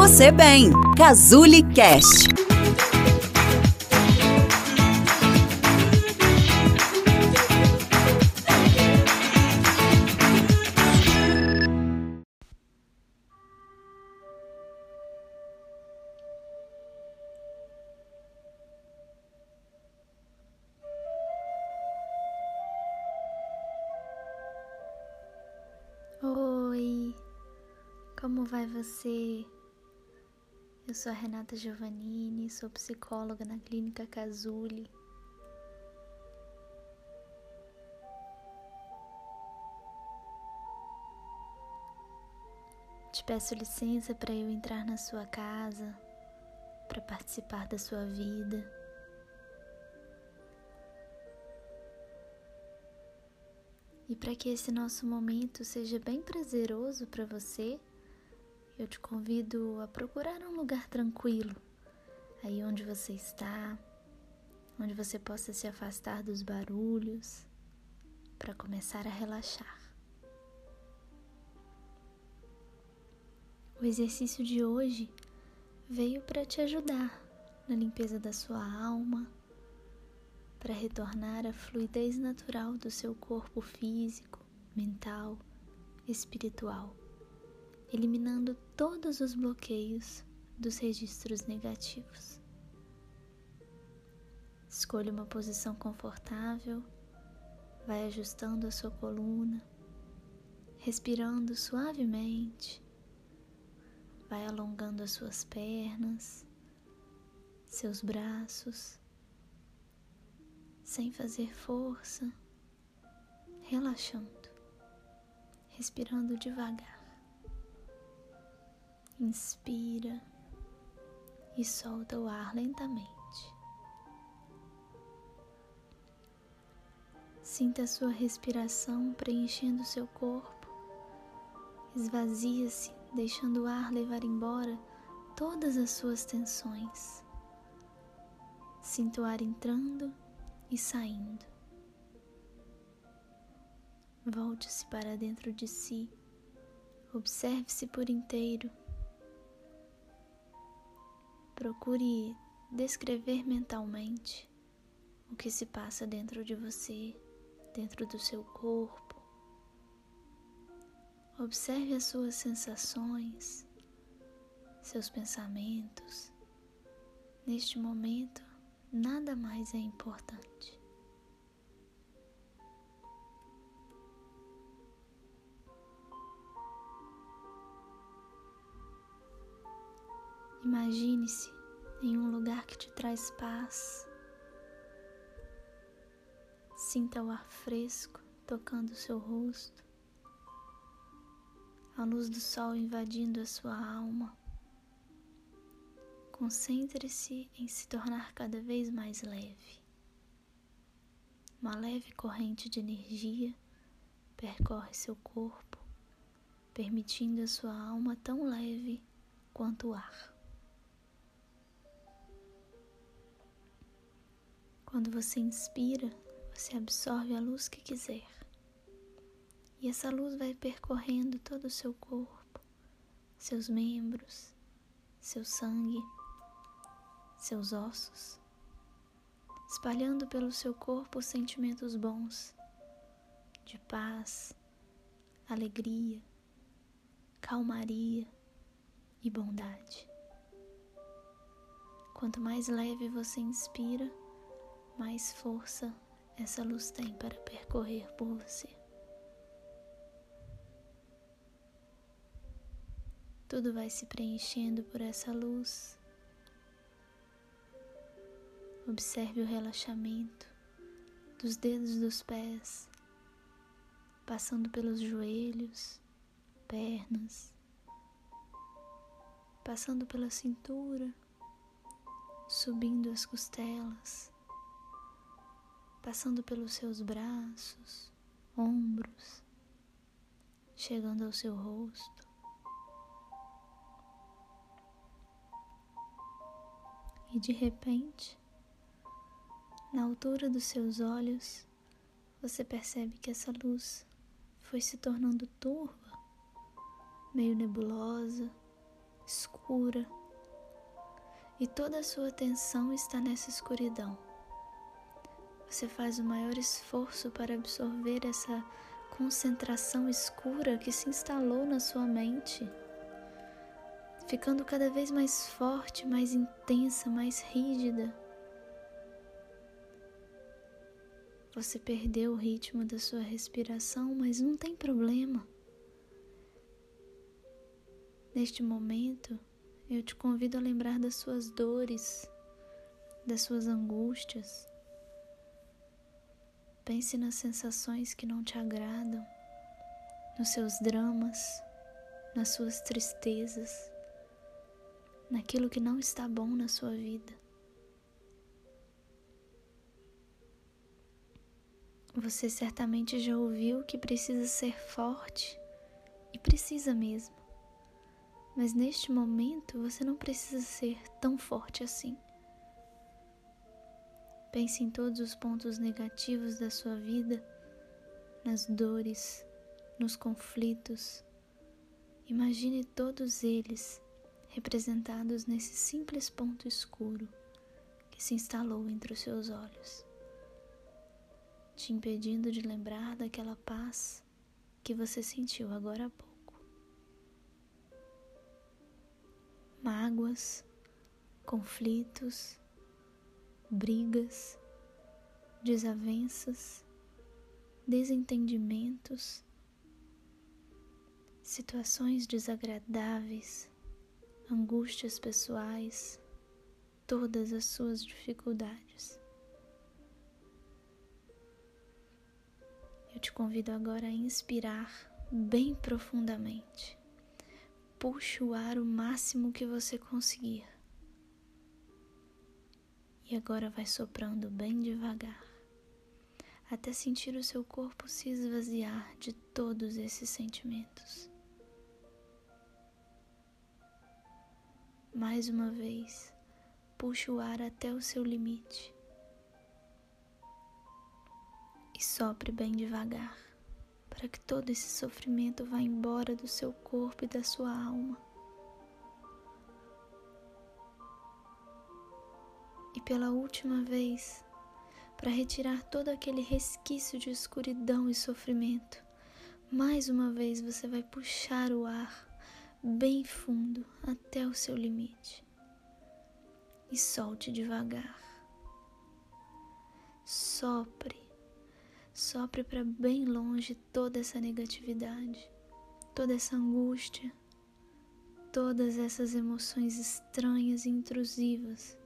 você bem. Cazuli Cast. Oi, como vai você? Eu sou a Renata Giovannini, sou psicóloga na Clínica Casuli. Te peço licença para eu entrar na sua casa, para participar da sua vida. E para que esse nosso momento seja bem prazeroso para você, eu te convido a procurar um lugar tranquilo, aí onde você está, onde você possa se afastar dos barulhos, para começar a relaxar. O exercício de hoje veio para te ajudar na limpeza da sua alma, para retornar à fluidez natural do seu corpo físico, mental, espiritual eliminando todos os bloqueios dos registros negativos. Escolha uma posição confortável, vai ajustando a sua coluna, respirando suavemente, vai alongando as suas pernas, seus braços, sem fazer força, relaxando, respirando devagar. Inspira e solta o ar lentamente. Sinta a sua respiração preenchendo seu corpo. Esvazia-se, deixando o ar levar embora todas as suas tensões. Sinta o ar entrando e saindo. Volte-se para dentro de si. Observe-se por inteiro Procure descrever mentalmente o que se passa dentro de você, dentro do seu corpo. Observe as suas sensações, seus pensamentos. Neste momento, nada mais é importante. Imagine-se em um lugar que te traz paz. Sinta o ar fresco tocando o seu rosto, a luz do sol invadindo a sua alma. Concentre-se em se tornar cada vez mais leve. Uma leve corrente de energia percorre seu corpo, permitindo a sua alma tão leve quanto o ar. Quando você inspira, você absorve a luz que quiser. E essa luz vai percorrendo todo o seu corpo, seus membros, seu sangue, seus ossos, espalhando pelo seu corpo sentimentos bons de paz, alegria, calmaria e bondade. Quanto mais leve você inspira, mais força essa luz tem para percorrer por você. Tudo vai se preenchendo por essa luz. Observe o relaxamento dos dedos dos pés, passando pelos joelhos, pernas, passando pela cintura, subindo as costelas passando pelos seus braços, ombros, chegando ao seu rosto. E de repente, na altura dos seus olhos, você percebe que essa luz foi se tornando turva, meio nebulosa, escura, e toda a sua atenção está nessa escuridão. Você faz o maior esforço para absorver essa concentração escura que se instalou na sua mente, ficando cada vez mais forte, mais intensa, mais rígida. Você perdeu o ritmo da sua respiração, mas não tem problema. Neste momento, eu te convido a lembrar das suas dores, das suas angústias, Pense nas sensações que não te agradam, nos seus dramas, nas suas tristezas, naquilo que não está bom na sua vida. Você certamente já ouviu que precisa ser forte e precisa mesmo. Mas neste momento você não precisa ser tão forte assim. Pense em todos os pontos negativos da sua vida, nas dores, nos conflitos. Imagine todos eles representados nesse simples ponto escuro que se instalou entre os seus olhos, te impedindo de lembrar daquela paz que você sentiu agora há pouco. Mágoas, conflitos, brigas, desavenças, desentendimentos, situações desagradáveis, angústias pessoais, todas as suas dificuldades. Eu te convido agora a inspirar bem profundamente. Puxe o ar o máximo que você conseguir. E agora vai soprando bem devagar, até sentir o seu corpo se esvaziar de todos esses sentimentos. Mais uma vez, puxe o ar até o seu limite e sopre bem devagar, para que todo esse sofrimento vá embora do seu corpo e da sua alma. E pela última vez para retirar todo aquele resquício de escuridão e sofrimento. Mais uma vez você vai puxar o ar bem fundo até o seu limite e solte devagar. Sopre, sopre para bem longe toda essa negatividade, toda essa angústia, todas essas emoções estranhas e intrusivas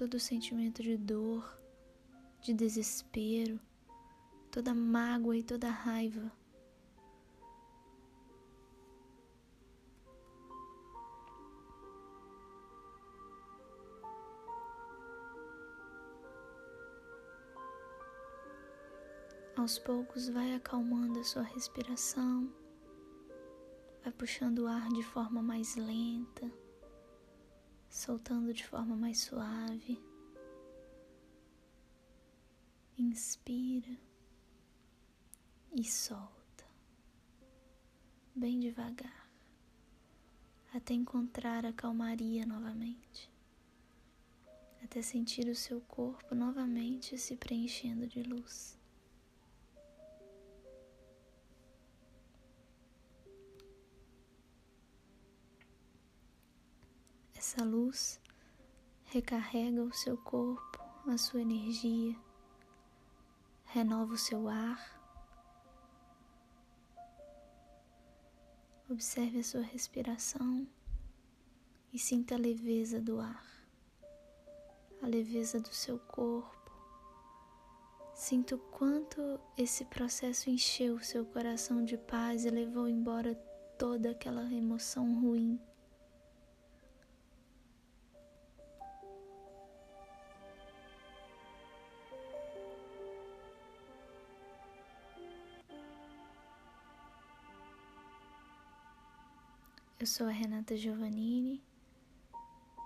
todo sentimento de dor, de desespero, toda mágoa e toda raiva. Aos poucos vai acalmando a sua respiração, vai puxando o ar de forma mais lenta soltando de forma mais suave. Inspira e solta, bem devagar, até encontrar a calmaria novamente, até sentir o seu corpo novamente se preenchendo de luz. Essa luz recarrega o seu corpo, a sua energia, renova o seu ar. Observe a sua respiração e sinta a leveza do ar, a leveza do seu corpo. Sinta o quanto esse processo encheu o seu coração de paz e levou embora toda aquela emoção ruim. Eu sou a Renata Giovannini.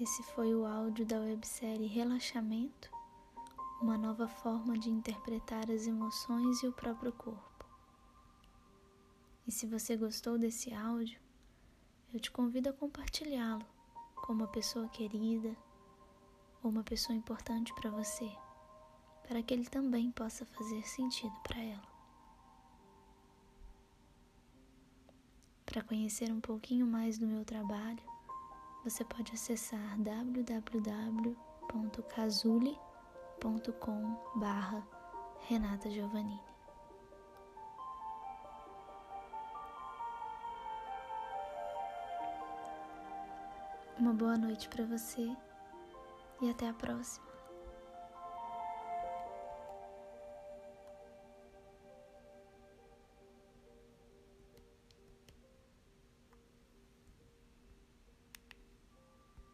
Esse foi o áudio da websérie Relaxamento uma nova forma de interpretar as emoções e o próprio corpo. E se você gostou desse áudio, eu te convido a compartilhá-lo com uma pessoa querida ou uma pessoa importante para você, para que ele também possa fazer sentido para ela. Para conhecer um pouquinho mais do meu trabalho, você pode acessar www.casule.com/barra Renata Giovannini. Uma boa noite para você e até a próxima.